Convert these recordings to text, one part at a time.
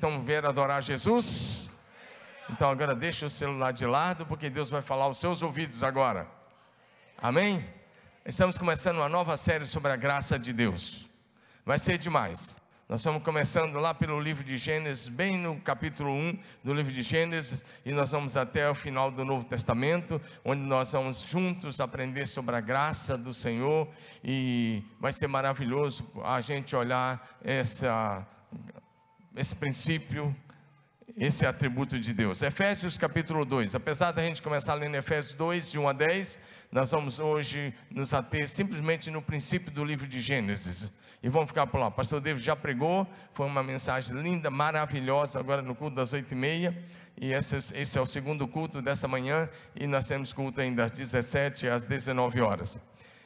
estão vendo adorar Jesus? Então agora deixa o celular de lado, porque Deus vai falar aos seus ouvidos agora. Amém? Estamos começando uma nova série sobre a graça de Deus. Vai ser demais. Nós estamos começando lá pelo livro de Gênesis, bem no capítulo 1 do livro de Gênesis, e nós vamos até o final do Novo Testamento, onde nós vamos juntos aprender sobre a graça do Senhor, e vai ser maravilhoso a gente olhar essa, esse princípio esse atributo de Deus. Efésios capítulo 2. Apesar da gente começar lendo Efésios 2, de 1 a 10, nós vamos hoje nos ater simplesmente no princípio do livro de Gênesis. E vamos ficar por lá. O pastor David já pregou, foi uma mensagem linda, maravilhosa, agora no culto das 8 e meia. E esse, esse é o segundo culto dessa manhã, e nós temos culto ainda às 17 às 19 horas.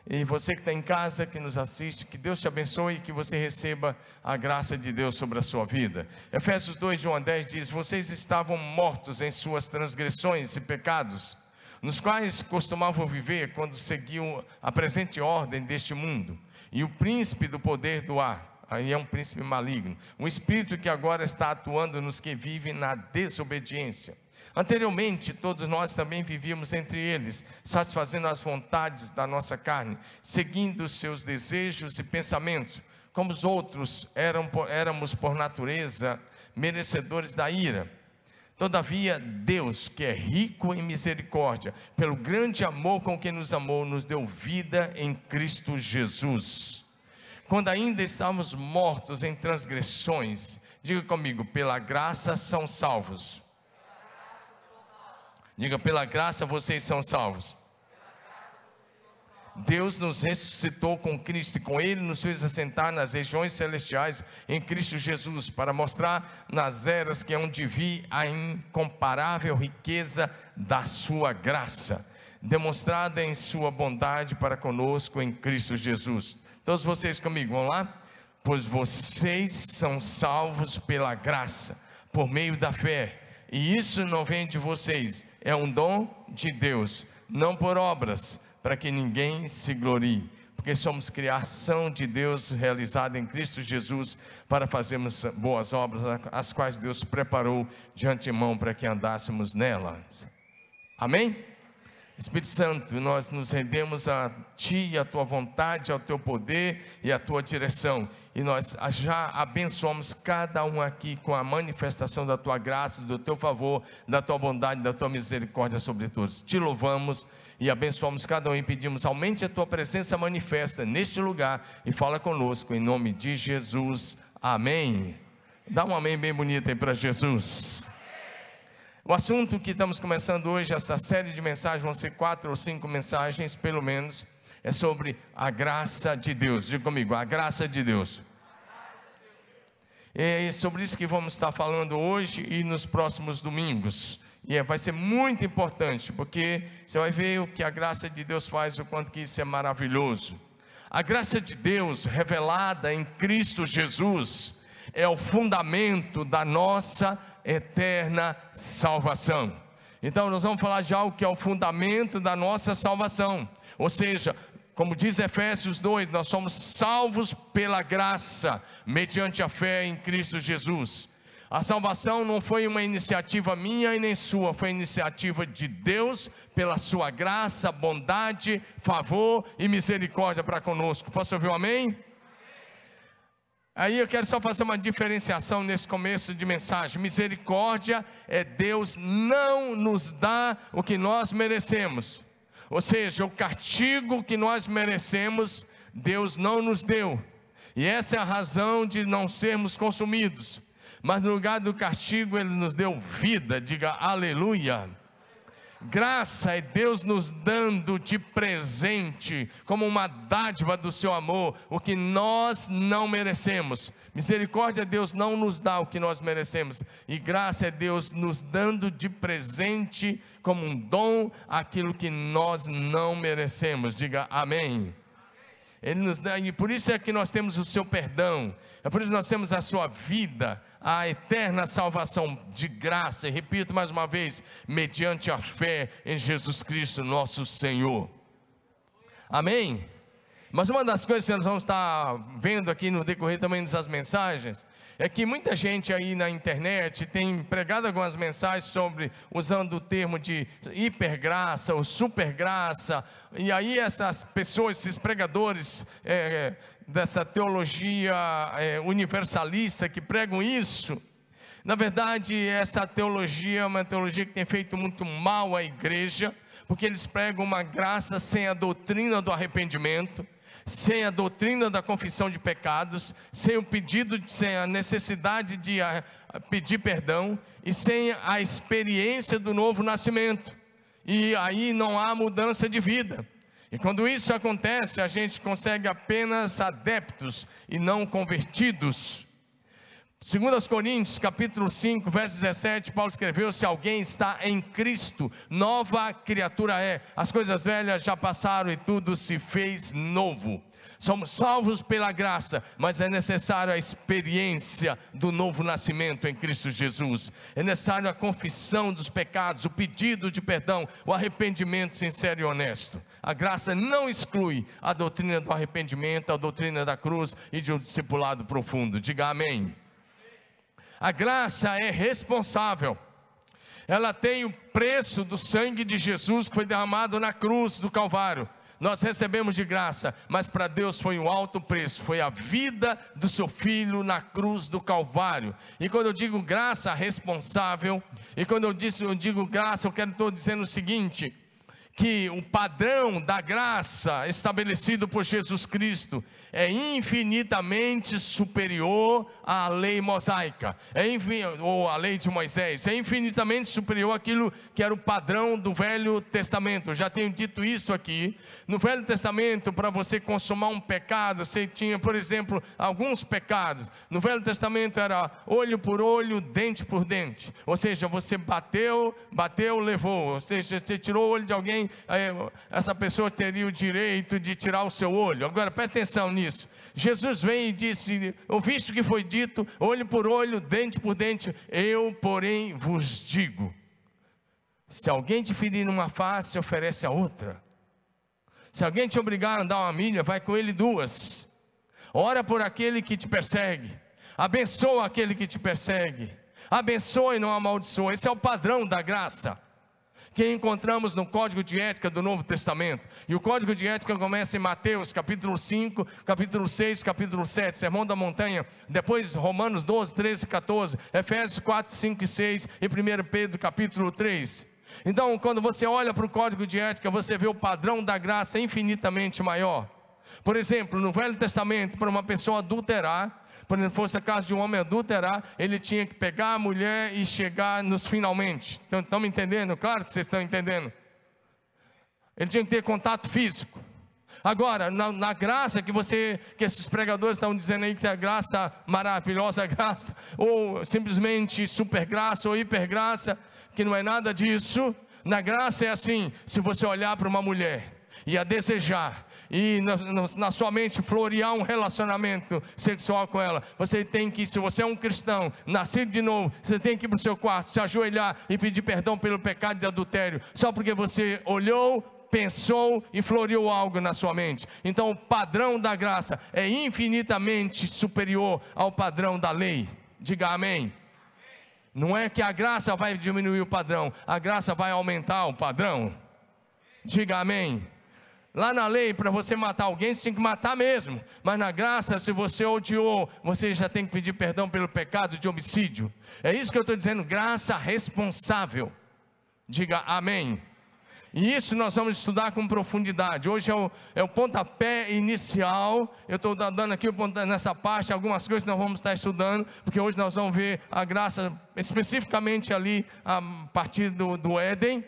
E você que está em casa, que nos assiste, que Deus te abençoe e que você receba a graça de Deus sobre a sua vida. Efésios 2, João 10 diz: Vocês estavam mortos em suas transgressões e pecados, nos quais costumavam viver quando seguiam a presente ordem deste mundo, e o príncipe do poder do ar. Aí é um príncipe maligno, um espírito que agora está atuando nos que vivem na desobediência. Anteriormente, todos nós também vivíamos entre eles, satisfazendo as vontades da nossa carne, seguindo seus desejos e pensamentos, como os outros eram, éramos por natureza merecedores da ira. Todavia, Deus, que é rico em misericórdia, pelo grande amor com que nos amou, nos deu vida em Cristo Jesus. Quando ainda estávamos mortos em transgressões, diga comigo, pela graça são salvos Diga, pela graça vocês são salvos. Deus nos ressuscitou com Cristo e com Ele nos fez assentar nas regiões celestiais em Cristo Jesus, para mostrar nas eras que hão de vir a incomparável riqueza da Sua graça, demonstrada em Sua bondade para conosco em Cristo Jesus. Todos vocês comigo, vamos lá? Pois vocês são salvos pela graça, por meio da fé, e isso não vem de vocês é um dom de Deus, não por obras, para que ninguém se glorie, porque somos criação de Deus realizada em Cristo Jesus para fazermos boas obras, as quais Deus preparou de antemão para que andássemos nelas. Amém? Espírito Santo, nós nos rendemos a Ti, a Tua vontade, ao Teu poder e à Tua direção. E nós já abençoamos cada um aqui com a manifestação da Tua graça, do Teu favor, da Tua bondade, da Tua misericórdia sobre todos. Te louvamos e abençoamos cada um e pedimos, aumente a Tua presença manifesta neste lugar e fala conosco, em nome de Jesus. Amém. Dá um amém bem bonito aí para Jesus. O assunto que estamos começando hoje, essa série de mensagens, vão ser quatro ou cinco mensagens, pelo menos, é sobre a graça de Deus. Diga comigo, a graça de Deus. É sobre isso que vamos estar falando hoje e nos próximos domingos. E é, vai ser muito importante, porque você vai ver o que a graça de Deus faz, o quanto que isso é maravilhoso. A graça de Deus revelada em Cristo Jesus é o fundamento da nossa eterna salvação. Então, nós vamos falar de algo que é o fundamento da nossa salvação. Ou seja, como diz Efésios 2, nós somos salvos pela graça, mediante a fé em Cristo Jesus. A salvação não foi uma iniciativa minha e nem sua, foi iniciativa de Deus, pela sua graça, bondade, favor e misericórdia para conosco. Posso ouvir um amém? Aí eu quero só fazer uma diferenciação nesse começo de mensagem. Misericórdia é Deus não nos dá o que nós merecemos. Ou seja, o castigo que nós merecemos, Deus não nos deu. E essa é a razão de não sermos consumidos. Mas no lugar do castigo, Ele nos deu vida. Diga aleluia. Graça é Deus nos dando de presente, como uma dádiva do seu amor, o que nós não merecemos. Misericórdia é Deus não nos dá o que nós merecemos, e graça é Deus nos dando de presente, como um dom, aquilo que nós não merecemos. Diga amém. Ele nos dá, e por isso é que nós temos o seu perdão, é por isso que nós temos a sua vida, a eterna salvação de graça, e repito mais uma vez, mediante a fé em Jesus Cristo, nosso Senhor. Amém? Mas uma das coisas que nós vamos estar vendo aqui no decorrer também dessas mensagens é que muita gente aí na internet tem pregado algumas mensagens sobre, usando o termo de hipergraça ou supergraça, e aí essas pessoas, esses pregadores é, dessa teologia é, universalista que pregam isso, na verdade, essa teologia é uma teologia que tem feito muito mal à igreja, porque eles pregam uma graça sem a doutrina do arrependimento sem a doutrina da confissão de pecados, sem o pedido, sem a necessidade de ah, pedir perdão e sem a experiência do novo nascimento. E aí não há mudança de vida. E quando isso acontece, a gente consegue apenas adeptos e não convertidos. 2 Coríntios, capítulo 5, verso 17, Paulo escreveu: Se alguém está em Cristo, nova criatura é. As coisas velhas já passaram e tudo se fez novo. Somos salvos pela graça, mas é necessário a experiência do novo nascimento em Cristo Jesus. É necessário a confissão dos pecados, o pedido de perdão, o arrependimento sincero e honesto. A graça não exclui a doutrina do arrependimento, a doutrina da cruz e de um discipulado profundo. Diga amém. A graça é responsável. Ela tem o preço do sangue de Jesus que foi derramado na cruz do Calvário. Nós recebemos de graça, mas para Deus foi um alto preço, foi a vida do seu filho na cruz do Calvário. E quando eu digo graça responsável, e quando eu, disse, eu digo graça, eu quero estou dizendo o seguinte: que o padrão da graça estabelecido por Jesus Cristo é infinitamente superior à lei mosaica, é ou à lei de Moisés, é infinitamente superior àquilo que era o padrão do Velho Testamento. Eu já tenho dito isso aqui. No Velho Testamento, para você consumar um pecado, você tinha, por exemplo, alguns pecados. No Velho Testamento era olho por olho, dente por dente. Ou seja, você bateu, bateu, levou. Ou seja, você tirou o olho de alguém, essa pessoa teria o direito de tirar o seu olho. Agora, presta atenção nisso. Jesus vem e disse: Ouviste o que foi dito, olho por olho, dente por dente, eu, porém, vos digo: se alguém te ferir numa face, oferece a outra. Se alguém te obrigar a andar uma milha, vai com ele duas. Ora por aquele que te persegue, abençoa aquele que te persegue, abençoe e não amaldiçoa. Esse é o padrão da graça que encontramos no Código de Ética do Novo Testamento. E o Código de Ética começa em Mateus, capítulo 5, capítulo 6, capítulo 7, Sermão da Montanha, depois Romanos 12, 13 e 14, Efésios 4, 5 e 6 e 1 Pedro, capítulo 3. Então, quando você olha para o Código de Ética, você vê o padrão da graça infinitamente maior. Por exemplo, no Velho Testamento, para uma pessoa adulterar, por exemplo, fosse a casa de um homem adulterar, ele tinha que pegar a mulher e chegar nos finalmente. Estão me entendendo? Claro que vocês estão entendendo. Ele tinha que ter contato físico. Agora, na, na, graça que você, que esses pregadores estão dizendo aí que é a graça maravilhosa graça, ou simplesmente super graça ou hiper graça, que não é nada disso. Na graça é assim: se você olhar para uma mulher e a desejar, e na, na, sua mente florear um relacionamento sexual com ela. Você tem que, se você é um cristão, nascido de novo, você tem que ir para o seu quarto, se ajoelhar e pedir perdão pelo pecado de adultério, só porque você olhou, pensou e floreou algo na sua mente. Então, o padrão da graça é infinitamente superior ao padrão da lei. Diga amém. Não é que a graça vai diminuir o padrão, a graça vai aumentar o padrão. Diga amém. Lá na lei, para você matar alguém, você tem que matar mesmo. Mas na graça, se você odiou, você já tem que pedir perdão pelo pecado de homicídio. É isso que eu estou dizendo, graça responsável. Diga amém. E isso nós vamos estudar com profundidade. Hoje é o, é o pontapé inicial. Eu estou dando aqui nessa parte algumas coisas que nós vamos estar estudando, porque hoje nós vamos ver a graça especificamente ali a partir do, do Éden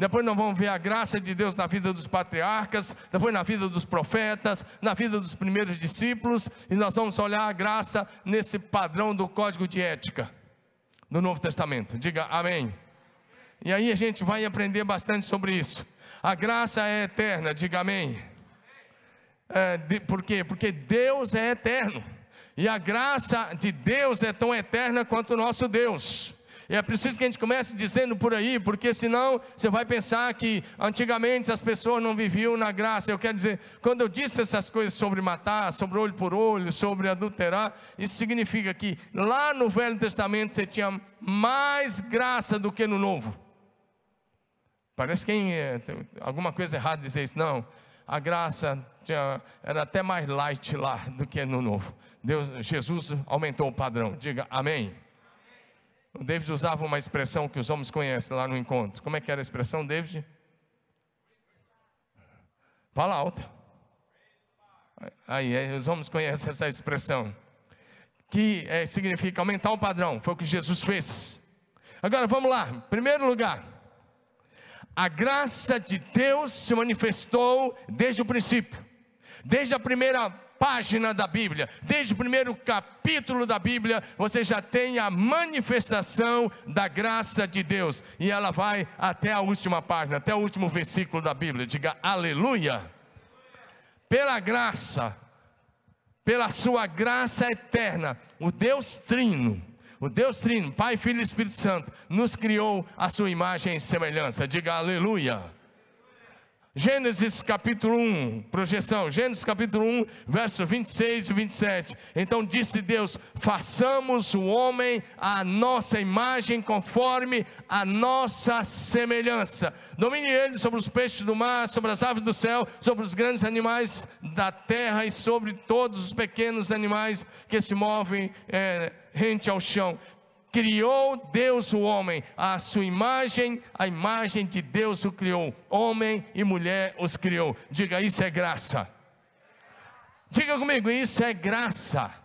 depois nós vamos ver a graça de Deus na vida dos patriarcas, depois na vida dos profetas, na vida dos primeiros discípulos, e nós vamos olhar a graça nesse padrão do código de ética do Novo Testamento. Diga amém. E aí a gente vai aprender bastante sobre isso. A graça é eterna, diga amém. É, de, por quê? Porque Deus é eterno. E a graça de Deus é tão eterna quanto o nosso Deus. É preciso que a gente comece dizendo por aí, porque senão você vai pensar que antigamente as pessoas não viviam na graça. Eu quero dizer, quando eu disse essas coisas sobre matar, sobre olho por olho, sobre adulterar, isso significa que lá no Velho Testamento você tinha mais graça do que no Novo. Parece que é, alguma coisa errada dizer isso. Não, a graça tinha, era até mais light lá do que no Novo. Deus, Jesus aumentou o padrão. Diga amém. O David usava uma expressão que os homens conhecem lá no encontro. Como é que era a expressão, David? Fala alto. Aí, os homens conhecem essa expressão. Que é, significa aumentar o padrão. Foi o que Jesus fez. Agora vamos lá. Primeiro lugar. A graça de Deus se manifestou desde o princípio. Desde a primeira página da Bíblia, desde o primeiro capítulo da Bíblia, você já tem a manifestação da graça de Deus, e ela vai até a última página, até o último versículo da Bíblia. Diga aleluia. Pela graça, pela sua graça eterna, o Deus Trino, o Deus Trino, Pai, Filho e Espírito Santo, nos criou a sua imagem e semelhança. Diga aleluia. Gênesis capítulo 1, projeção, Gênesis capítulo 1, verso 26 e 27. Então disse Deus: façamos o homem à nossa imagem, conforme a nossa semelhança. Domine ele sobre os peixes do mar, sobre as aves do céu, sobre os grandes animais da terra e sobre todos os pequenos animais que se movem é, rente ao chão criou Deus o homem, a sua imagem, a imagem de Deus o criou, homem e mulher os criou. Diga, isso é graça. Diga comigo, isso é graça.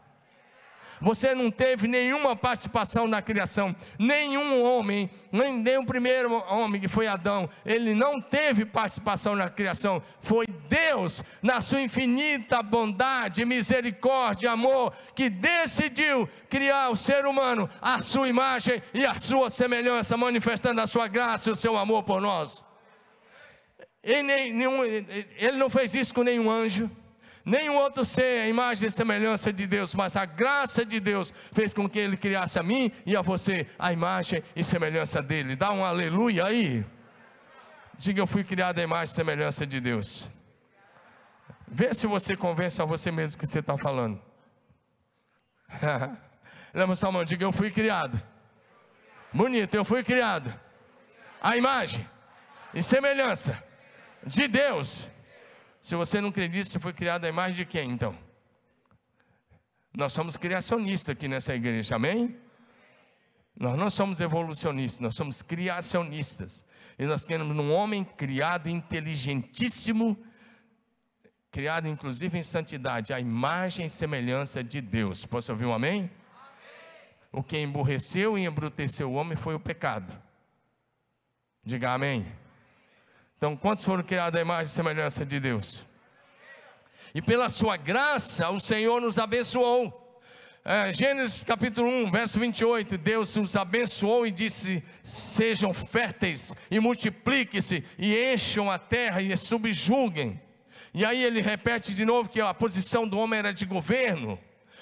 Você não teve nenhuma participação na criação. Nenhum homem, nem, nem o primeiro homem que foi Adão, ele não teve participação na criação. Foi Deus, na sua infinita bondade, misericórdia, amor, que decidiu criar o ser humano à sua imagem e à sua semelhança, manifestando a sua graça e o seu amor por nós. Ele, nenhum, ele não fez isso com nenhum anjo nenhum outro ser a imagem e semelhança de Deus, mas a graça de Deus fez com que ele criasse a mim e a você a imagem e semelhança dele. Dá um aleluia aí. Diga, eu fui criado a imagem e semelhança de Deus. Vê se você convence a você mesmo que você está falando. Lembra sua mão, diga, eu fui criado. Bonito, eu fui criado. A imagem e semelhança de Deus. Se você não acredita, você foi criado à imagem de quem então? Nós somos criacionistas aqui nessa igreja, amém? Nós não somos evolucionistas, nós somos criacionistas. E nós temos um homem criado inteligentíssimo, criado inclusive em santidade, a imagem e semelhança de Deus. Posso ouvir um amém? amém? O que emburreceu e embruteceu o homem foi o pecado. Diga amém. Então, quantos foram criados à imagem e semelhança de Deus? E pela sua graça, o Senhor nos abençoou. É, Gênesis capítulo 1, verso 28, Deus nos abençoou e disse: Sejam férteis e multipliquem-se e encham a terra e subjuguem. E aí ele repete de novo que a posição do homem era de governo.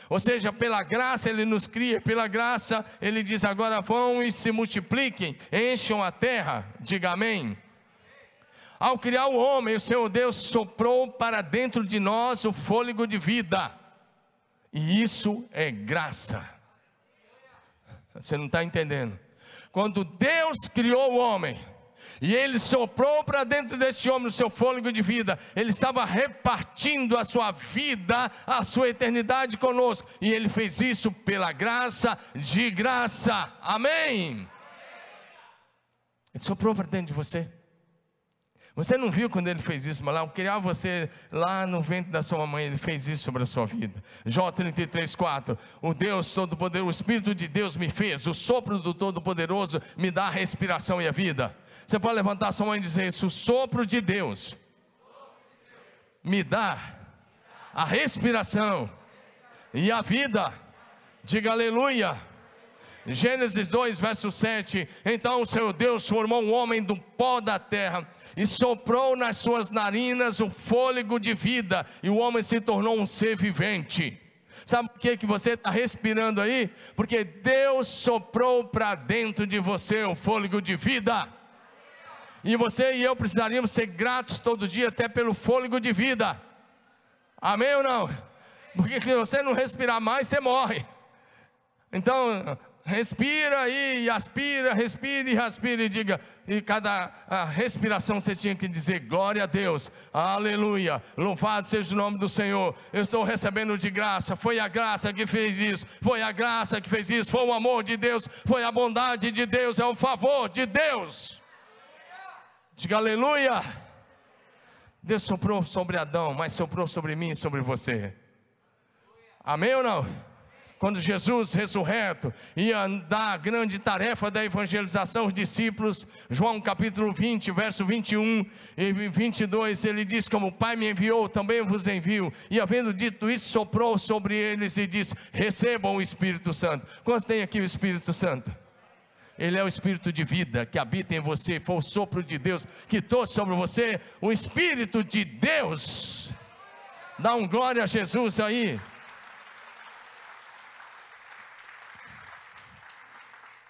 Ou seja, pela graça ele nos cria, pela graça ele diz: agora vão e se multipliquem, encham a terra. Diga amém. Ao criar o homem, o Senhor Deus soprou para dentro de nós o fôlego de vida, e isso é graça. Você não está entendendo? Quando Deus criou o homem, e ele soprou para dentro deste homem o seu fôlego de vida. Ele estava repartindo a sua vida, a sua eternidade conosco. E ele fez isso pela graça de graça. Amém. Ele soprou para dentro de você. Você não viu quando ele fez isso, mas lá, ao criar você lá no ventre da sua mamãe, ele fez isso sobre a sua vida. Jó 33, 4. O Deus Todo-Poderoso, o Espírito de Deus me fez, o sopro do Todo-Poderoso me dá a respiração e a vida. Você pode levantar sua mão e dizer isso: o sopro de Deus me dá a respiração e a vida. Diga aleluia. Gênesis 2, verso 7. Então o Senhor Deus formou um homem do pó da terra e soprou nas suas narinas o fôlego de vida, e o homem se tornou um ser vivente. Sabe por que, que você está respirando aí? Porque Deus soprou para dentro de você o fôlego de vida. E você e eu precisaríamos ser gratos todo dia, até pelo fôlego de vida. Amém ou não? Porque se você não respirar mais, você morre. Então, respira aí, aspira, respira e respira e diga, e cada respiração você tinha que dizer glória a Deus, aleluia, louvado seja o nome do Senhor, eu estou recebendo de graça, foi a graça que fez isso, foi a graça que fez isso, foi o amor de Deus, foi a bondade de Deus, é o favor de Deus. Diga aleluia. Deus soprou sobre Adão, mas soprou sobre mim e sobre você. Amém ou não? Quando Jesus ressurreto ia dar a grande tarefa da evangelização aos discípulos, João capítulo 20, verso 21 e 22, ele diz: Como o Pai me enviou, também vos envio. E havendo dito isso, soprou sobre eles e disse: Recebam o Espírito Santo. Quantos tem aqui o Espírito Santo? Ele é o Espírito de vida que habita em você, foi o sopro de Deus que trouxe sobre você o Espírito de Deus. Dá um glória a Jesus aí.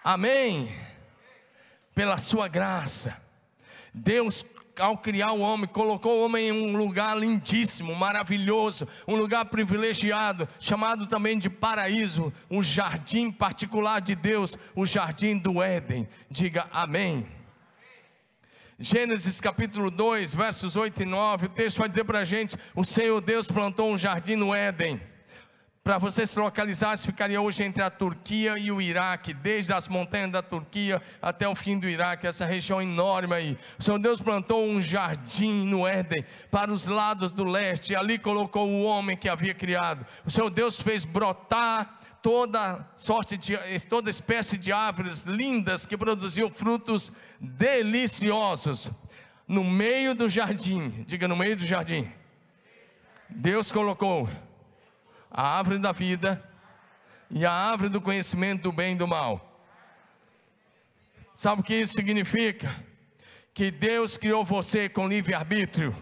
Amém. Pela sua graça. Deus, ao criar o homem, colocou o homem em um lugar lindíssimo, maravilhoso, um lugar privilegiado, chamado também de paraíso, um jardim particular de Deus, o jardim do Éden. Diga amém. Gênesis capítulo 2, versos 8 e 9, o texto vai dizer para a gente: o Senhor Deus plantou um jardim no Éden para você se localizar, ficaria hoje entre a Turquia e o Iraque, desde as montanhas da Turquia até o fim do Iraque, essa região enorme aí. O Senhor Deus plantou um jardim no Éden, para os lados do leste, e ali colocou o homem que havia criado. O Senhor Deus fez brotar toda sorte de toda espécie de árvores lindas que produziam frutos deliciosos no meio do jardim. Diga no meio do jardim. Deus colocou a árvore da vida e a árvore do conhecimento do bem e do mal. Sabe o que isso significa? Que Deus criou você com livre arbítrio.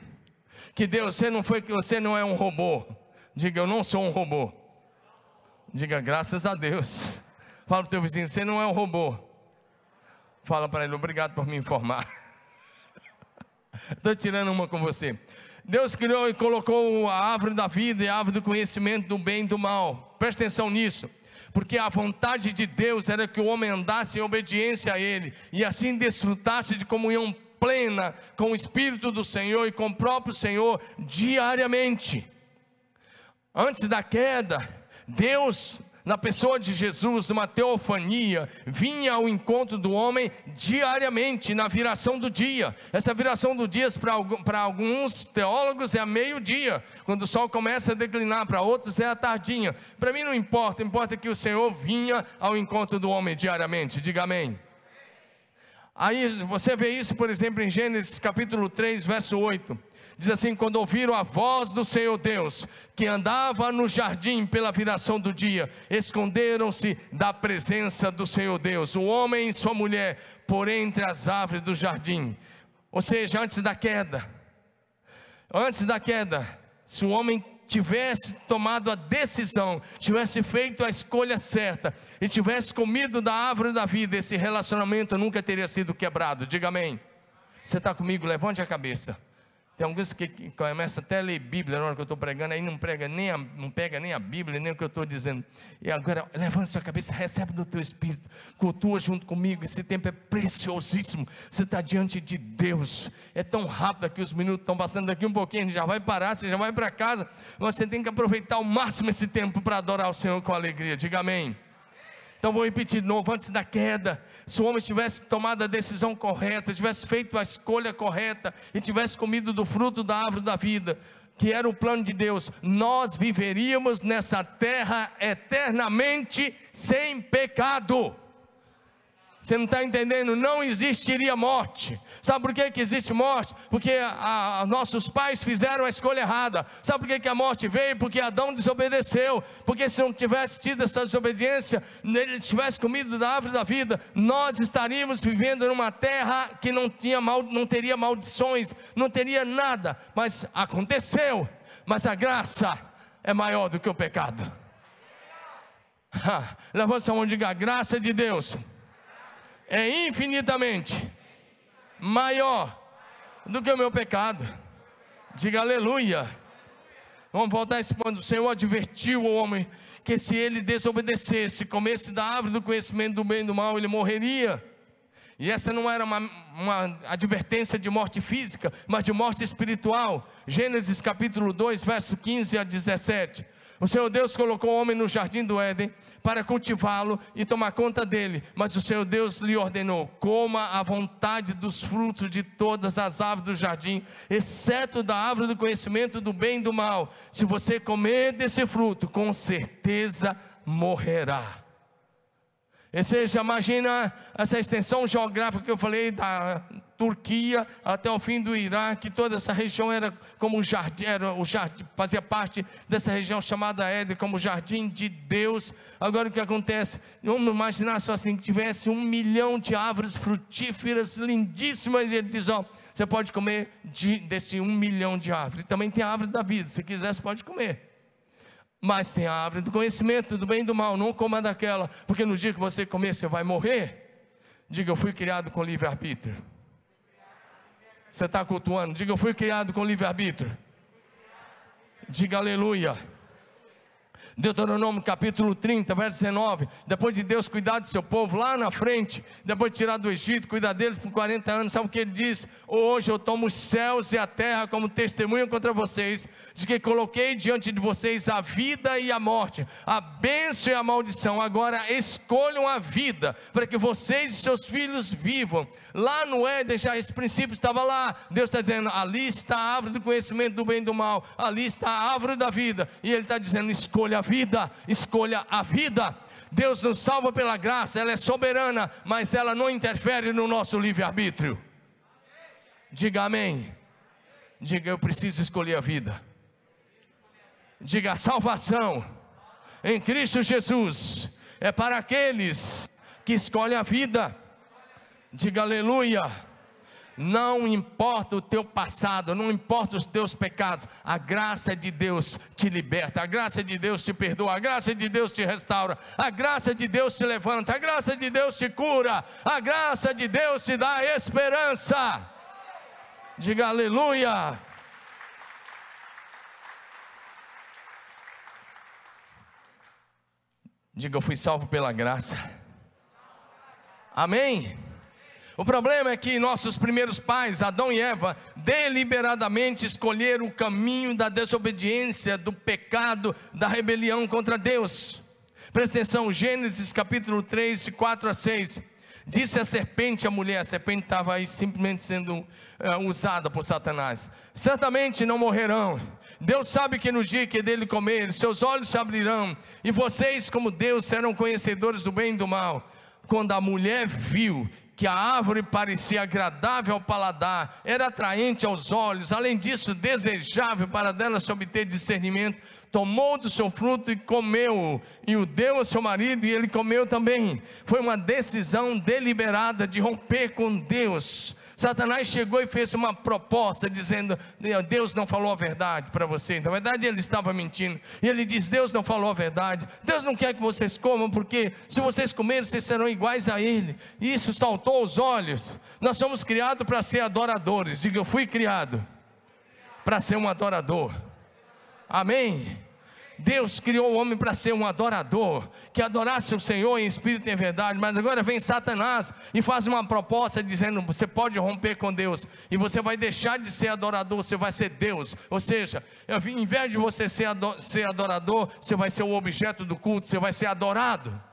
Que Deus, você não foi, você não é um robô. Diga, eu não sou um robô. Diga, graças a Deus. Fala para o teu vizinho, você não é um robô. Fala para ele, obrigado por me informar. Estou tirando uma com você. Deus criou e colocou a árvore da vida e a árvore do conhecimento do bem e do mal. Presta atenção nisso. Porque a vontade de Deus era que o homem andasse em obediência a Ele e assim desfrutasse de comunhão plena com o Espírito do Senhor e com o próprio Senhor diariamente. Antes da queda, Deus na pessoa de Jesus, numa teofania, vinha ao encontro do homem diariamente, na viração do dia. Essa viração do dia, para alguns teólogos, é a meio-dia, quando o sol começa a declinar, para outros é a tardinha. Para mim não importa, importa que o Senhor vinha ao encontro do homem diariamente. Diga amém. Aí você vê isso, por exemplo, em Gênesis capítulo 3, verso 8. Diz assim: quando ouviram a voz do Senhor Deus, que andava no jardim pela viração do dia, esconderam-se da presença do Senhor Deus, o homem e sua mulher, por entre as árvores do jardim. Ou seja, antes da queda, antes da queda, se o homem tivesse tomado a decisão, tivesse feito a escolha certa e tivesse comido da árvore da vida, esse relacionamento nunca teria sido quebrado. Diga amém. Você está comigo? Levante a cabeça. Tem alguns que, começam até a ler Bíblia na hora que eu estou pregando, aí não, prega nem a, não pega nem a Bíblia, nem o que eu estou dizendo. E agora, levanta sua cabeça, recebe do teu Espírito, cultua junto comigo. Esse tempo é preciosíssimo. Você está diante de Deus. É tão rápido que os minutos estão passando daqui um pouquinho, a gente já vai parar, você já vai para casa. Você tem que aproveitar ao máximo esse tempo para adorar o Senhor com alegria. Diga amém. Então vou repetir de novo, antes da queda, se o homem tivesse tomado a decisão correta, tivesse feito a escolha correta e tivesse comido do fruto da árvore da vida, que era o plano de Deus, nós viveríamos nessa terra eternamente sem pecado. Você não está entendendo? Não existiria morte. Sabe por que, que existe morte? Porque a, a, nossos pais fizeram a escolha errada. Sabe por que, que a morte veio? Porque Adão desobedeceu. Porque se não tivesse tido essa desobediência, ele tivesse comido da árvore da vida, nós estaríamos vivendo numa terra que não, tinha mal, não teria maldições, não teria nada. Mas aconteceu. Mas a graça é maior do que o pecado. Levanta a mão e diga: a graça de Deus é infinitamente maior do que o meu pecado. Diga aleluia. Vamos voltar esse ponto. O Senhor advertiu o homem que se ele desobedecesse, comesse da árvore do conhecimento do bem e do mal, ele morreria. E essa não era uma, uma, advertência de morte física, mas de morte espiritual. Gênesis capítulo 2, verso 15 a 17. O Senhor Deus colocou o homem no jardim do Éden para cultivá-lo e tomar conta dele, mas o Senhor Deus lhe ordenou: coma a vontade dos frutos de todas as árvores do jardim, exceto da árvore do conhecimento do bem e do mal. Se você comer desse fruto, com certeza morrerá. Ou seja, imagina essa extensão geográfica que eu falei da Turquia até o fim do Iraque, toda essa região era como o jardim, era o jardim, fazia parte dessa região chamada Éden, como o jardim de Deus. Agora o que acontece? Vamos imaginar só assim, que tivesse um milhão de árvores frutíferas, lindíssimas, e ele diz, ó, você pode comer de, desse um milhão de árvores. Também tem a árvore da vida, se quiser você pode comer. Mas tem a árvore do conhecimento do bem e do mal, não coma daquela, porque no dia que você comer você vai morrer. Diga, eu fui criado com livre-arbítrio. Você está cultuando? Diga, eu fui criado com livre-arbítrio. Diga aleluia. Deuteronômio capítulo 30, verso 19. Depois de Deus cuidar do seu povo lá na frente, depois de tirar do Egito, cuidar deles por 40 anos, sabe o que ele diz? Hoje eu tomo os céus e a terra como testemunho contra vocês, de que coloquei diante de vocês a vida e a morte, a bênção e a maldição. Agora escolham a vida, para que vocês e seus filhos vivam. Lá no Éden já esse princípio estava lá. Deus está dizendo: ali está a árvore do conhecimento do bem e do mal, ali está a árvore da vida. E Ele está dizendo: escolha a vida, escolha a vida. Deus nos salva pela graça, ela é soberana, mas ela não interfere no nosso livre-arbítrio. Diga amém. Diga, eu preciso escolher a vida. Diga, salvação em Cristo Jesus é para aqueles que escolhem a vida. Diga aleluia. Não importa o teu passado, não importa os teus pecados, a graça de Deus te liberta, a graça de Deus te perdoa, a graça de Deus te restaura, a graça de Deus te levanta, a graça de Deus te cura, a graça de Deus te dá esperança. Diga aleluia. Diga, eu fui salvo pela graça. Amém. O problema é que nossos primeiros pais, Adão e Eva, deliberadamente escolheram o caminho da desobediência, do pecado, da rebelião contra Deus. Presta atenção, Gênesis capítulo 3, 4 a 6. Disse a serpente à mulher, a serpente estava aí simplesmente sendo uh, usada por Satanás: certamente não morrerão. Deus sabe que no dia que dele comer, seus olhos se abrirão, e vocês, como Deus, serão conhecedores do bem e do mal. Quando a mulher viu que a árvore parecia agradável ao paladar, era atraente aos olhos, além disso, desejável para dela se obter discernimento, tomou do seu fruto e comeu, e o deu ao seu marido, e ele comeu também. Foi uma decisão deliberada de romper com Deus. Satanás chegou e fez uma proposta dizendo: Deus não falou a verdade para você. Na verdade, ele estava mentindo. E ele diz: Deus não falou a verdade. Deus não quer que vocês comam, porque se vocês comerem, vocês serão iguais a Ele. E isso saltou aos olhos. Nós somos criados para ser adoradores. Diga, eu fui criado para ser um adorador. Amém. Deus criou o homem para ser um adorador, que adorasse o Senhor em espírito e em verdade, mas agora vem Satanás e faz uma proposta dizendo: você pode romper com Deus, e você vai deixar de ser adorador, você vai ser Deus. Ou seja, em vez de você ser adorador, você vai ser o objeto do culto, você vai ser adorado.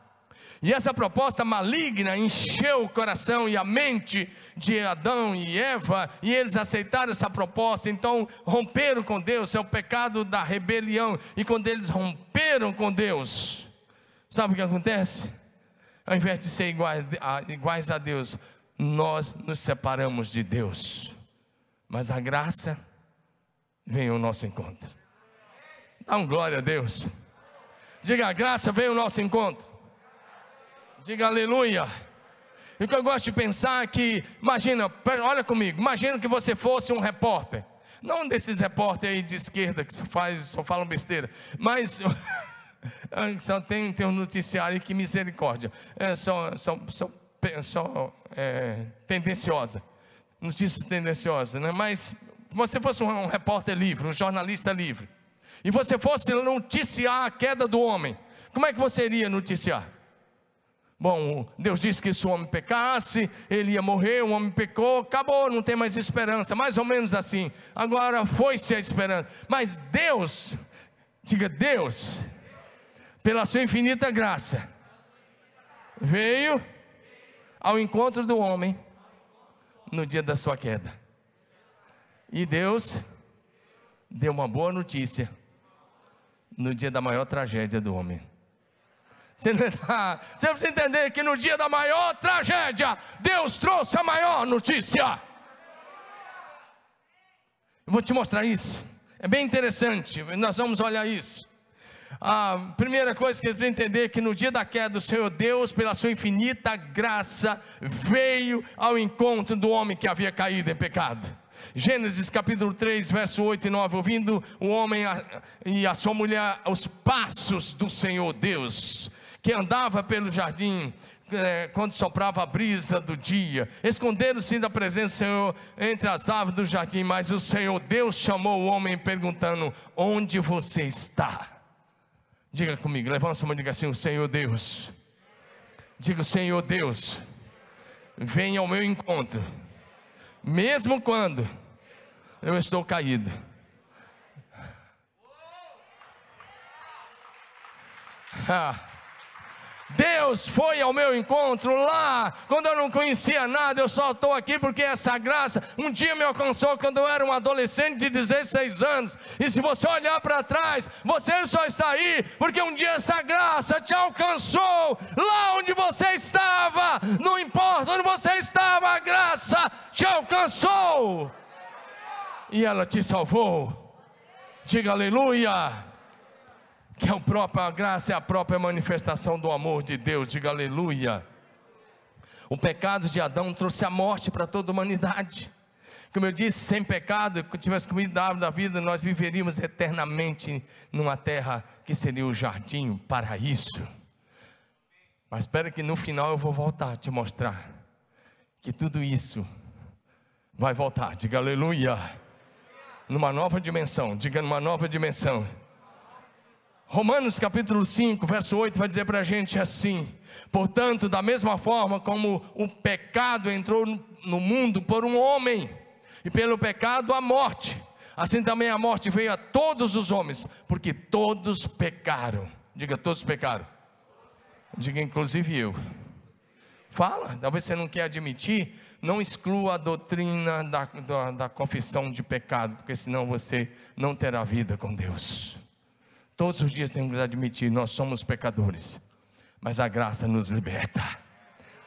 E essa proposta maligna encheu o coração e a mente de Adão e Eva, e eles aceitaram essa proposta, então romperam com Deus, é o pecado da rebelião. E quando eles romperam com Deus, sabe o que acontece? Ao invés de ser iguais a, Deus, nós nos separamos de Deus, mas a graça vem ao nosso encontro. Dá um glória a Deus. Diga a graça veio ao nosso encontro. Diga aleluia. E o que eu gosto de pensar é que, imagina, olha comigo, imagina que você fosse um repórter. Não desses repórteres aí de esquerda que só, faz, só falam besteira, mas Só tem, tem um noticiário que misericórdia. É só, só, só, só é, tendenciosa. Notícias tendenciosas, né? Mas você fosse um repórter livre, um jornalista livre, e você fosse noticiar a queda do homem, como é que você iria noticiar? Bom, Deus disse que se o homem pecasse, ele ia morrer, o homem pecou, acabou, não tem mais esperança, mais ou menos assim. Agora foi-se a esperança. Mas Deus, diga Deus, pela sua infinita graça, veio ao encontro do homem no dia da sua queda. E Deus deu uma boa notícia no dia da maior tragédia do homem. Você, tá, você precisa entender que no dia da maior tragédia, Deus trouxe a maior notícia. Eu vou te mostrar isso. É bem interessante. Nós vamos olhar isso. A primeira coisa que você precisa entender é que no dia da queda, o Senhor Deus, pela sua infinita graça, veio ao encontro do homem que havia caído em pecado. Gênesis capítulo 3, verso 8 e 9, ouvindo o homem e a sua mulher os passos do Senhor Deus, que andava pelo jardim, é, quando soprava a brisa do dia, esconderam-se da presença do Senhor entre as árvores do jardim, mas o Senhor Deus chamou o homem perguntando: Onde você está? Diga comigo, levanta sua mão e diga assim: O Senhor Deus, diga: Senhor Deus, venha ao meu encontro, mesmo quando eu estou caído. Deus foi ao meu encontro lá, quando eu não conhecia nada, eu só estou aqui porque essa graça um dia me alcançou quando eu era um adolescente de 16 anos. E se você olhar para trás, você só está aí porque um dia essa graça te alcançou lá onde você estava, não importa onde você estava, a graça te alcançou e ela te salvou. Diga aleluia que a própria graça é a própria manifestação do amor de Deus, diga aleluia. O pecado de Adão trouxe a morte para toda a humanidade. Como eu disse, sem pecado, se tivesse comido da árvore da vida, nós viveríamos eternamente numa terra que seria o jardim, o paraíso. Mas espera que no final eu vou voltar a te mostrar que tudo isso vai voltar. Diga aleluia. Numa nova dimensão, diga numa nova dimensão. Romanos capítulo 5, verso 8 vai dizer para a gente assim: portanto, da mesma forma como o pecado entrou no mundo por um homem, e pelo pecado a morte, assim também a morte veio a todos os homens, porque todos pecaram. Diga, todos pecaram. Diga, inclusive eu. Fala, talvez você não quer admitir, não exclua a doutrina da, da, da confissão de pecado, porque senão você não terá vida com Deus. Todos os dias temos que admitir, nós somos pecadores, mas a graça nos liberta,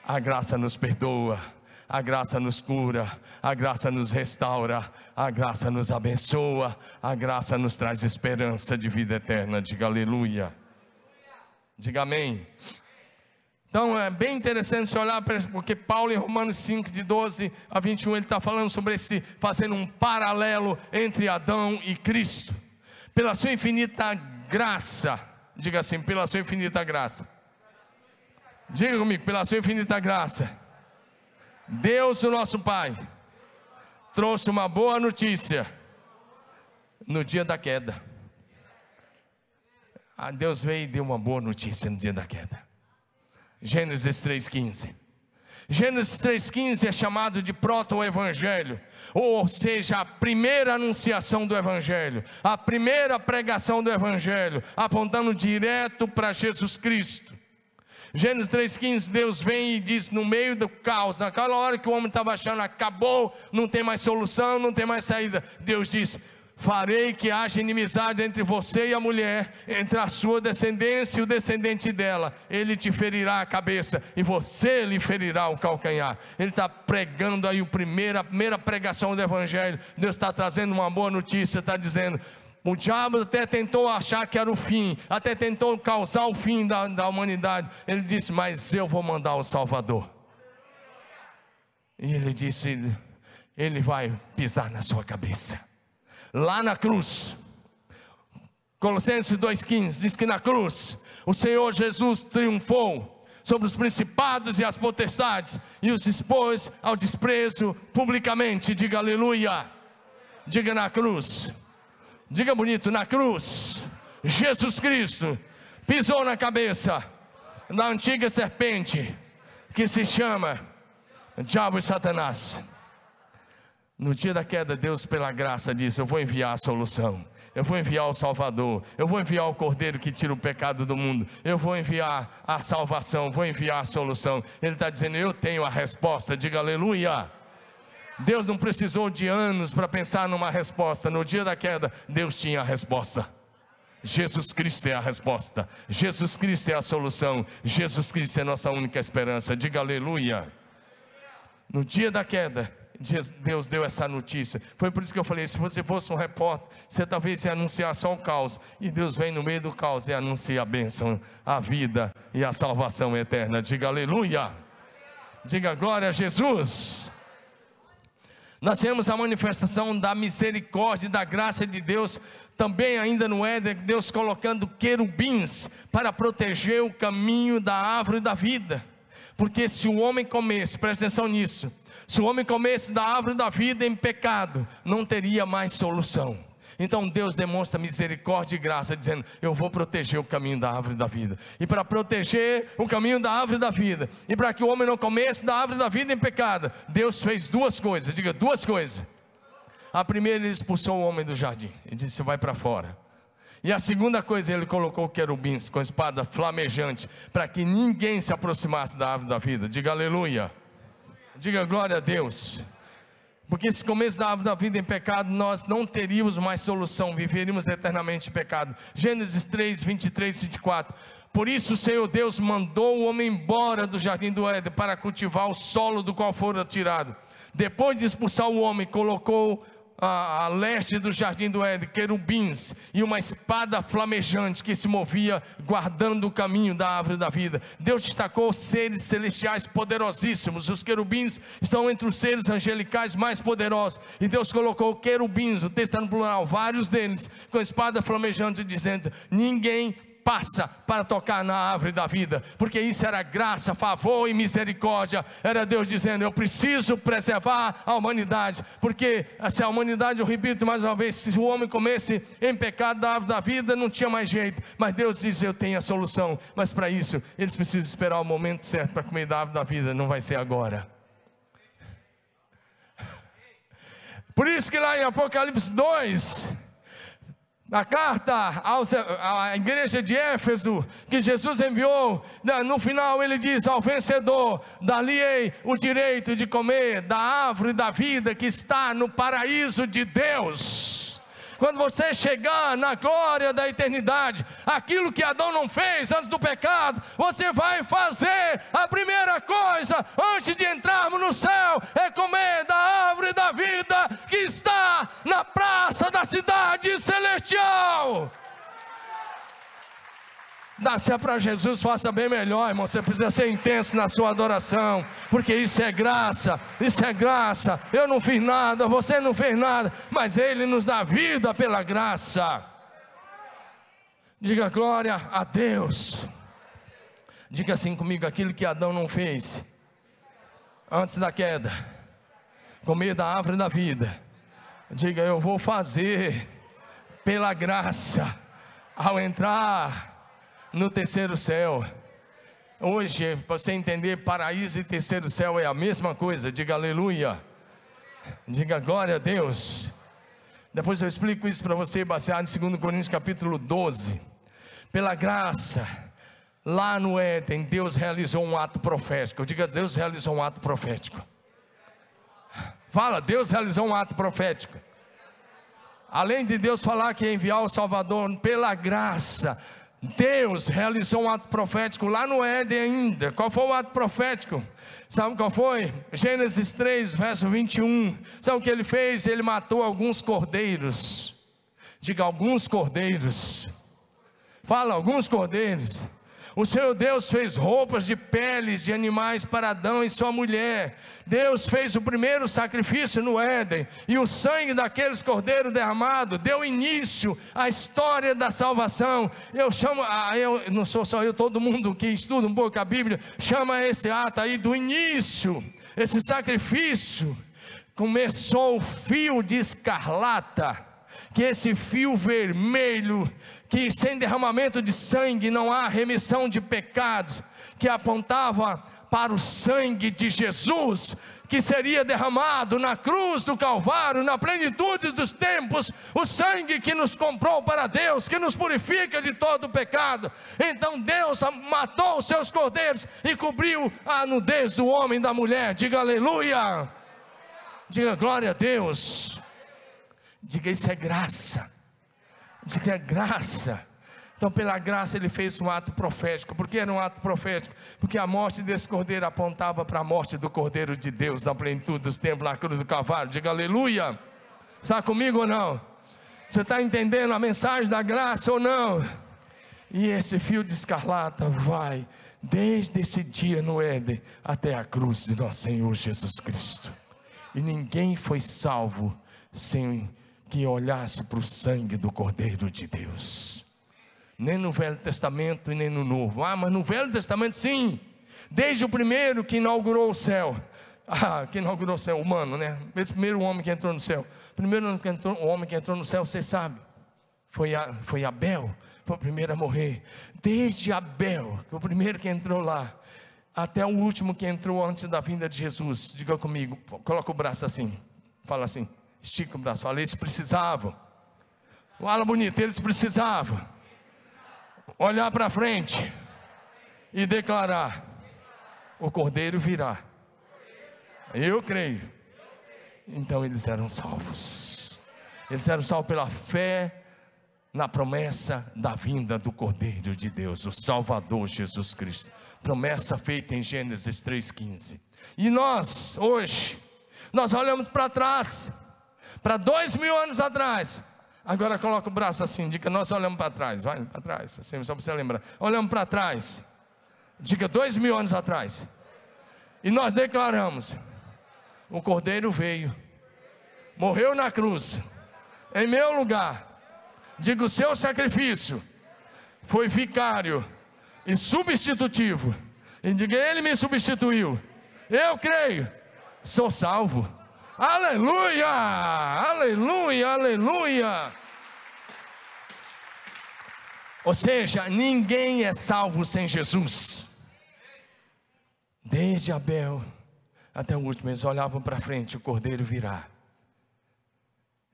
a graça nos perdoa, a graça nos cura, a graça nos restaura, a graça nos abençoa, a graça nos traz esperança de vida eterna. Diga aleluia. Diga amém. Então é bem interessante se olhar, porque Paulo em Romanos 5, de 12 a 21, ele está falando sobre esse, fazendo um paralelo entre Adão e Cristo. Pela sua infinita graça, diga assim, pela sua infinita graça. Diga comigo, pela sua infinita graça. Deus, o nosso Pai, trouxe uma boa notícia no dia da queda. Ah, Deus veio e deu uma boa notícia no dia da queda. Gênesis 3,15. Gênesis 3,15 é chamado de proto-evangelho, ou seja, a primeira anunciação do evangelho, a primeira pregação do evangelho, apontando direto para Jesus Cristo. Gênesis 3,15, Deus vem e diz no meio do caos, naquela hora que o homem estava achando acabou, não tem mais solução, não tem mais saída, Deus diz: farei que haja inimizade entre você e a mulher, entre a sua descendência e o descendente dela. Ele te ferirá a cabeça e você lhe ferirá o calcanhar. Ele está pregando aí o primeiro, a primeira pregação do Evangelho. Deus está trazendo uma boa notícia, está dizendo. O diabo até tentou achar que era o fim, até tentou causar o fim da, da humanidade. Ele disse: Mas eu vou mandar o Salvador. E ele disse: Ele vai pisar na sua cabeça lá na cruz, Colossenses 2,15 diz que na cruz o Senhor Jesus triunfou sobre os principados e as potestades e os expôs ao desprezo publicamente. Diga aleluia. Diga na cruz. Diga bonito, na cruz. Jesus Cristo pisou na cabeça da antiga serpente que se chama Diabo e Satanás. No dia da queda, Deus, pela graça, disse: Eu vou enviar a solução. Eu vou enviar o Salvador, eu vou enviar o Cordeiro que tira o pecado do mundo, eu vou enviar a salvação, vou enviar a solução. Ele está dizendo: Eu tenho a resposta, diga aleluia. Deus não precisou de anos para pensar numa resposta, no dia da queda, Deus tinha a resposta. Jesus Cristo é a resposta, Jesus Cristo é a solução, Jesus Cristo é a nossa única esperança, diga aleluia. No dia da queda, Deus deu essa notícia. Foi por isso que eu falei: se você fosse um repórter, você talvez ia anunciar só o caos. E Deus vem no meio do caos e anuncia a bênção, a vida e a salvação eterna. Diga aleluia. Diga glória a Jesus. Nós temos a manifestação da misericórdia e da graça de Deus, também ainda no Éden, Deus colocando querubins para proteger o caminho da árvore da vida. Porque se o homem comesse, presta atenção nisso, se o homem comesse da árvore da vida em pecado, não teria mais solução. Então Deus demonstra misericórdia e graça, dizendo: Eu vou proteger o caminho da árvore da vida. E para proteger o caminho da árvore da vida, e para que o homem não comece da árvore da vida em pecado, Deus fez duas coisas. Diga duas coisas. A primeira, ele expulsou o homem do jardim e disse: Vai para fora. E a segunda coisa, ele colocou querubins com espada flamejante, para que ninguém se aproximasse da árvore da vida. Diga aleluia. Diga glória a Deus. Porque se começo da vida em pecado, nós não teríamos mais solução, viveríamos eternamente em pecado. Gênesis 3, 23 e 24. Por isso o Senhor Deus mandou o homem embora do jardim do Éden para cultivar o solo do qual fora tirado. Depois de expulsar o homem, colocou a, a, leste do jardim do Éden, querubins e uma espada flamejante que se movia guardando o caminho da árvore da vida. Deus destacou seres celestiais poderosíssimos. Os querubins estão entre os seres angelicais mais poderosos. E Deus colocou querubins, o texto está no plural, vários deles, com espada flamejante, dizendo: Ninguém passa para tocar na árvore da vida, porque isso era graça, favor e misericórdia. Era Deus dizendo: Eu preciso preservar a humanidade, porque se a humanidade, eu repito mais uma vez, se o homem comesse em pecado da árvore da vida, não tinha mais jeito. Mas Deus diz: Eu tenho a solução. Mas para isso, eles precisam esperar o momento certo para comer da árvore da vida, não vai ser agora. Por isso que lá em Apocalipse 2, na carta à igreja de Éfeso, que Jesus enviou, no final ele diz: Ao vencedor, dali o direito de comer da árvore da vida que está no paraíso de Deus quando você chegar na glória da eternidade, aquilo que Adão não fez antes do pecado, você vai fazer. A primeira coisa, antes de entrarmos no céu, é comer da árvore da vida que está na praça da cidade celestial. Dá-se para Jesus, faça bem melhor, irmão. Você precisa ser intenso na sua adoração, porque isso é graça, isso é graça. Eu não fiz nada, você não fez nada, mas Ele nos dá vida pela graça. Diga glória a Deus. Diga assim comigo: aquilo que Adão não fez antes da queda, comer da árvore da vida. Diga, eu vou fazer pela graça, ao entrar no terceiro céu. Hoje, para você entender, paraíso e terceiro céu é a mesma coisa. Diga aleluia. Diga glória a Deus. Depois eu explico isso para você, baseado em 2 Coríntios capítulo 12. Pela graça, lá no Éden, Deus realizou um ato profético. Diga, Deus realizou um ato profético. Fala, Deus realizou um ato profético. Além de Deus falar que ia enviar o Salvador pela graça, Deus realizou um ato profético lá no Éden ainda. Qual foi o ato profético? Sabe qual foi? Gênesis 3, verso 21. Sabe o que ele fez? Ele matou alguns cordeiros. Diga alguns cordeiros. Fala, alguns cordeiros. O Senhor Deus fez roupas de peles de animais para Adão e sua mulher. Deus fez o primeiro sacrifício no Éden, e o sangue daqueles cordeiros derramado deu início à história da salvação. Eu chamo, ah, eu não sou só eu, todo mundo que estuda um pouco a Bíblia, chama esse ato aí do início, esse sacrifício. Começou o fio de escarlata que esse fio vermelho, que sem derramamento de sangue não há remissão de pecados, que apontava para o sangue de Jesus, que seria derramado na cruz do Calvário, na plenitude dos tempos, o sangue que nos comprou para Deus, que nos purifica de todo pecado. Então Deus matou os seus cordeiros e cobriu a nudez do homem e da mulher. Diga aleluia. Diga glória a Deus. Diga isso é graça. Diga é graça. Então, pela graça, ele fez um ato profético. Por que era um ato profético? Porque a morte desse cordeiro apontava para a morte do cordeiro de Deus, na plenitude dos tempos, na cruz do Calvário. Diga aleluia. Está comigo ou não? Você está entendendo a mensagem da graça ou não? E esse fio de escarlata vai desde esse dia no Éden até a cruz de nosso Senhor Jesus Cristo. E ninguém foi salvo sem que olhasse para o sangue do Cordeiro de Deus. Nem no Velho Testamento e nem no Novo. Ah, mas no Velho Testamento sim. Desde o primeiro que inaugurou o céu. Ah, que inaugurou o céu humano, né? Esse primeiro homem que entrou no céu. Primeiro o homem que entrou no céu, você sabe. Foi, a, foi Abel, foi o primeiro a morrer. Desde Abel, o primeiro que entrou lá, até o último que entrou antes da vinda de Jesus. Diga comigo, coloca o braço assim. Fala assim. Estica o braço, fala, eles precisavam. Fala bonito, eles precisavam olhar para frente e declarar: o cordeiro virá. Eu creio. Então eles eram salvos. Eles eram salvos pela fé na promessa da vinda do Cordeiro de Deus, o Salvador Jesus Cristo. Promessa feita em Gênesis 3,15. E nós, hoje, nós olhamos para trás para dois mil anos atrás. Agora coloca o braço assim, diga, nós olhamos para trás, vai para trás, assim, só para você lembrar. Olhamos para trás, diga dois mil anos atrás. E nós declaramos: o Cordeiro veio, morreu na cruz, em meu lugar. Diga, o seu sacrifício foi vicário e substitutivo. E diga, ele me substituiu. Eu creio, sou salvo. Aleluia! Aleluia! Aleluia! Ou seja, ninguém é salvo sem Jesus. Desde Abel até o último, eles olhavam para frente, o cordeiro virá.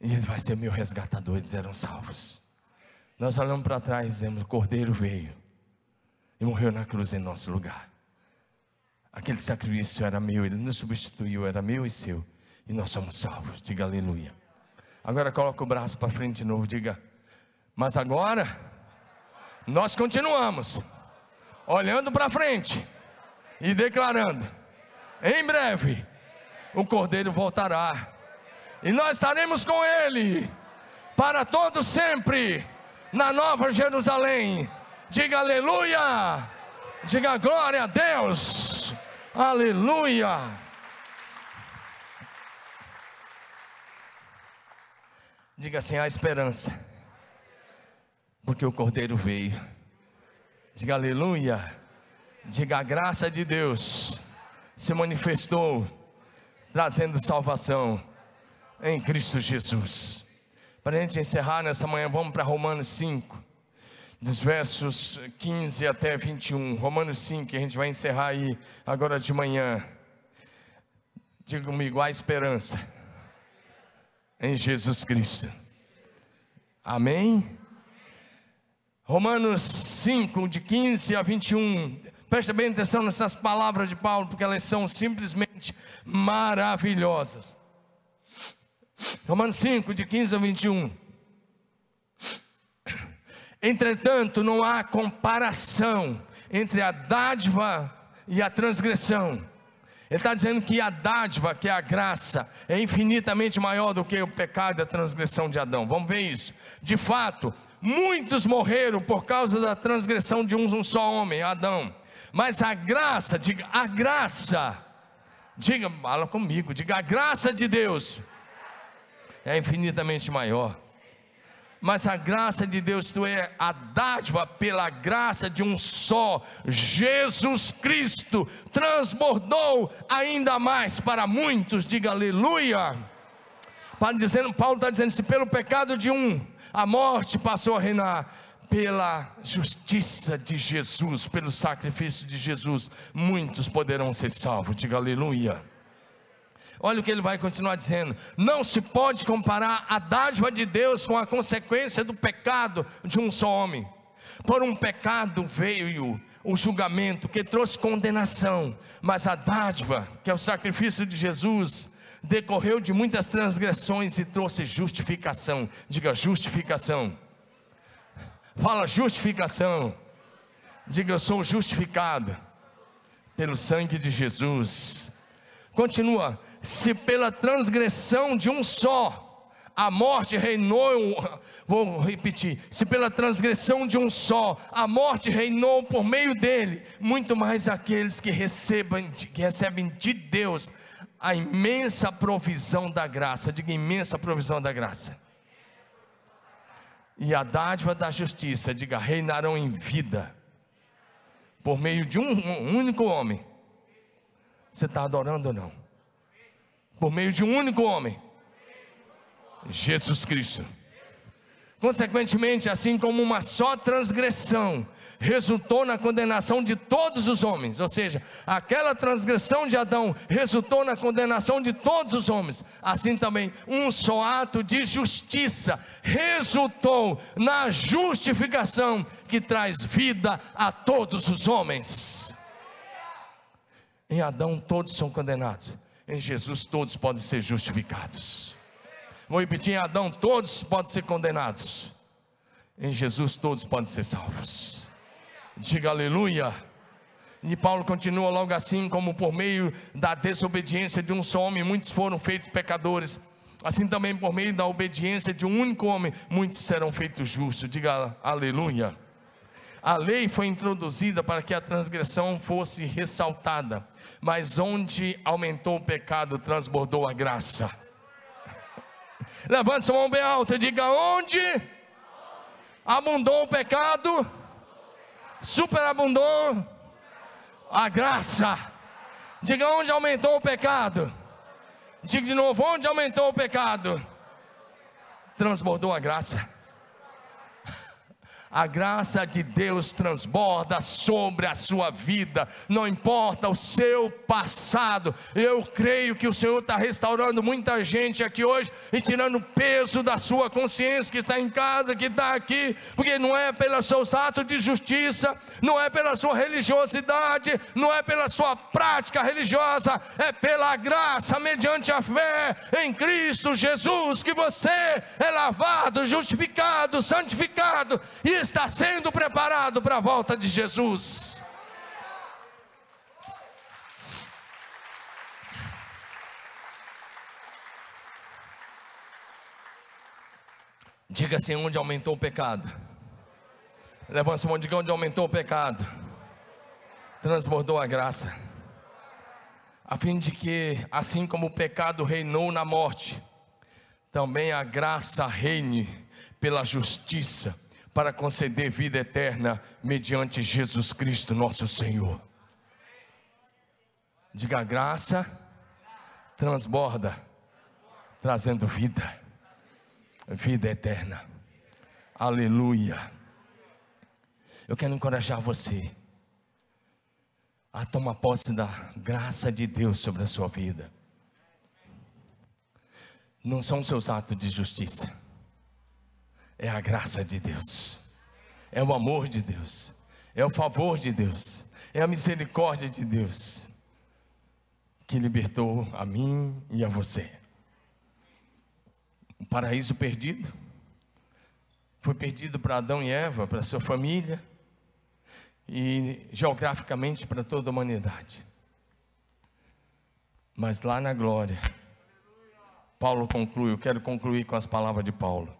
E ele vai ser meu resgatador, eles eram salvos. Nós olhamos para trás e dizemos: o cordeiro veio e morreu na cruz em nosso lugar. Aquele sacrifício era meu, ele nos substituiu, era meu e seu e nós somos salvos. Diga aleluia. Agora coloca o braço para frente de novo, diga. Mas agora nós continuamos olhando para frente e declarando: em breve o Cordeiro voltará e nós estaremos com ele para todo sempre na Nova Jerusalém. Diga aleluia. Diga glória a Deus. Aleluia. Diga assim: há esperança, porque o Cordeiro veio. Diga aleluia. Diga a graça de Deus se manifestou, trazendo salvação em Cristo Jesus. Para a gente encerrar nessa manhã, vamos para Romanos 5, dos versos 15 até 21. Romanos 5, a gente vai encerrar aí agora de manhã. Diga comigo: há esperança em Jesus Cristo. Amém? Romanos 5, de 15 a 21. Presta bem atenção nessas palavras de Paulo, porque elas são simplesmente maravilhosas. Romanos 5, de 15 a 21. Entretanto, não há comparação entre a dádiva e a transgressão Ele está dizendo que a dádiva, que é a graça, é infinitamente maior do que o pecado e a transgressão de Adão. Vamos ver isso. De fato, muitos morreram por causa da transgressão de um só homem, Adão. Mas a graça, diga, a graça, diga, fala comigo, diga, a graça de Deus é infinitamente maior mas a graça de Deus, isto é, a dádiva pela graça de um só, Jesus Cristo, transbordou ainda mais para muitos, diga aleluia. Paulo está dizendo: se pelo pecado de um a morte passou a reinar, pela justiça de Jesus, pelo sacrifício de Jesus, muitos poderão ser salvos, diga aleluia. Olha o que ele vai continuar dizendo: não se pode comparar a dádiva de Deus com a consequência do pecado de um só homem. Por um pecado veio o julgamento que trouxe condenação, mas a dádiva, que é o sacrifício de Jesus, decorreu de muitas transgressões e trouxe justificação. Diga justificação. Fala justificação. Diga eu sou justificado pelo sangue de Jesus. Continua, se pela transgressão de um só a morte reinou, vou repetir, se pela transgressão de um só a morte reinou por meio dele, muito mais aqueles que recebem, que recebem de Deus a imensa provisão da graça, diga imensa provisão da graça. E a dádiva da justiça, diga, reinarão em vida, por meio de um, um único homem. Você está adorando ou não? por meio de um único homem, Jesus Cristo. Consequentemente, assim como uma só transgressão resultou na condenação de todos os homens, ou seja, aquela transgressão de Adão resultou na condenação de todos os homens, assim também um só ato de justiça resultou na justificação que traz vida a todos os homens. Em Adão todos são condenados, em Jesus todos podem ser justificados. Vou repetir: em Adão todos podem ser condenados. Em Jesus todos podem ser salvos. Diga aleluia. E Paulo continua logo assim, como por meio da desobediência de um só homem, muitos foram feitos pecadores. Assim também por meio da obediência de um único homem, muitos serão feitos justos. Diga aleluia. A lei foi introduzida para que a transgressão fosse ressaltada mas onde aumentou o pecado, transbordou a graça. Levante sua mão bem alta e diga: onde abundou o pecado, superabundou a graça. Diga onde aumentou o pecado. Diga de novo: onde aumentou o pecado, transbordou a graça a graça de Deus transborda sobre a sua vida, não importa o seu passado. Eu creio que o Senhor está restaurando muita gente aqui hoje e tirando o peso da sua consciência que está em casa, que está aqui, porque não é pelos seus atos de justiça, não é pela sua religiosidade, não é pela sua prática religiosa, é pela graça mediante a fé em Cristo Jesus que você é lavado, justificado, santificado e está sendo preparado para a volta de Jesus. Diga assim: onde aumentou o pecado. Levanta a mão, diga onde aumentou o pecado. Transbordou a graça. A fim de que, assim como o pecado reinou na morte, também a graça reine pela justiça para conceder vida eterna mediante Jesus Cristo, nosso Senhor. Diga graça, transborda, trazendo vida, vida eterna. Aleluia. Eu quero encorajar você a tomar posse da graça de Deus sobre a sua vida. Não são seus atos de justiça é a graça de Deus, é o amor de Deus, é o favor de Deus, é a misericórdia de Deus que libertou a mim e a você. O paraíso perdido foi perdido para Adão e Eva, para sua família e geograficamente para toda a humanidade. Mas lá na glória, Paulo conclui, eu quero concluir com as palavras de Paulo.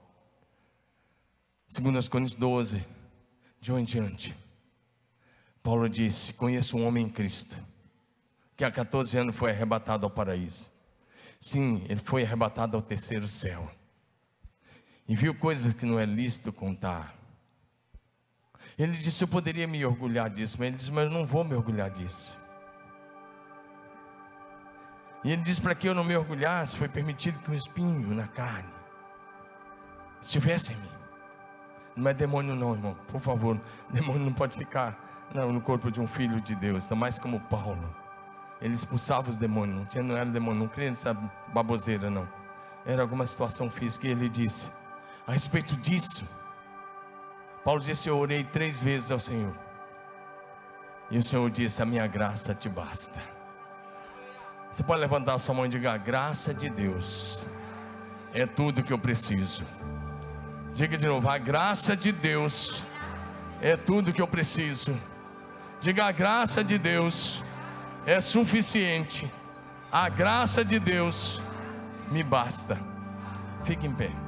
2 Coríntios 12, de em diante. Paulo disse: Conheço um homem em Cristo, que há 14 anos foi arrebatado ao paraíso. Sim, ele foi arrebatado ao terceiro céu. E viu coisas que não é lícito contar. Ele disse: Eu poderia me orgulhar disso, mas ele disse: Mas eu não vou me orgulhar disso. E ele disse: Para que eu não me orgulhasse, foi permitido que um espinho na carne estivesse em mim. Não é demônio, não, irmão, por favor. Demônio não pode ficar não, no corpo de um filho de Deus, ainda mais como Paulo. Ele expulsava os demônios, não, tinha, não era demônio, não cria nessa baboseira, não. Era alguma situação física. E ele disse: A respeito disso, Paulo disse: Eu orei três vezes ao Senhor. E o Senhor disse: A minha graça te basta. Você pode levantar a sua mão e diga: A graça de Deus é tudo que eu preciso. Diga de novo: A graça de Deus é tudo que eu preciso. Diga: A graça de Deus é suficiente. A graça de Deus me basta. Fique em pé.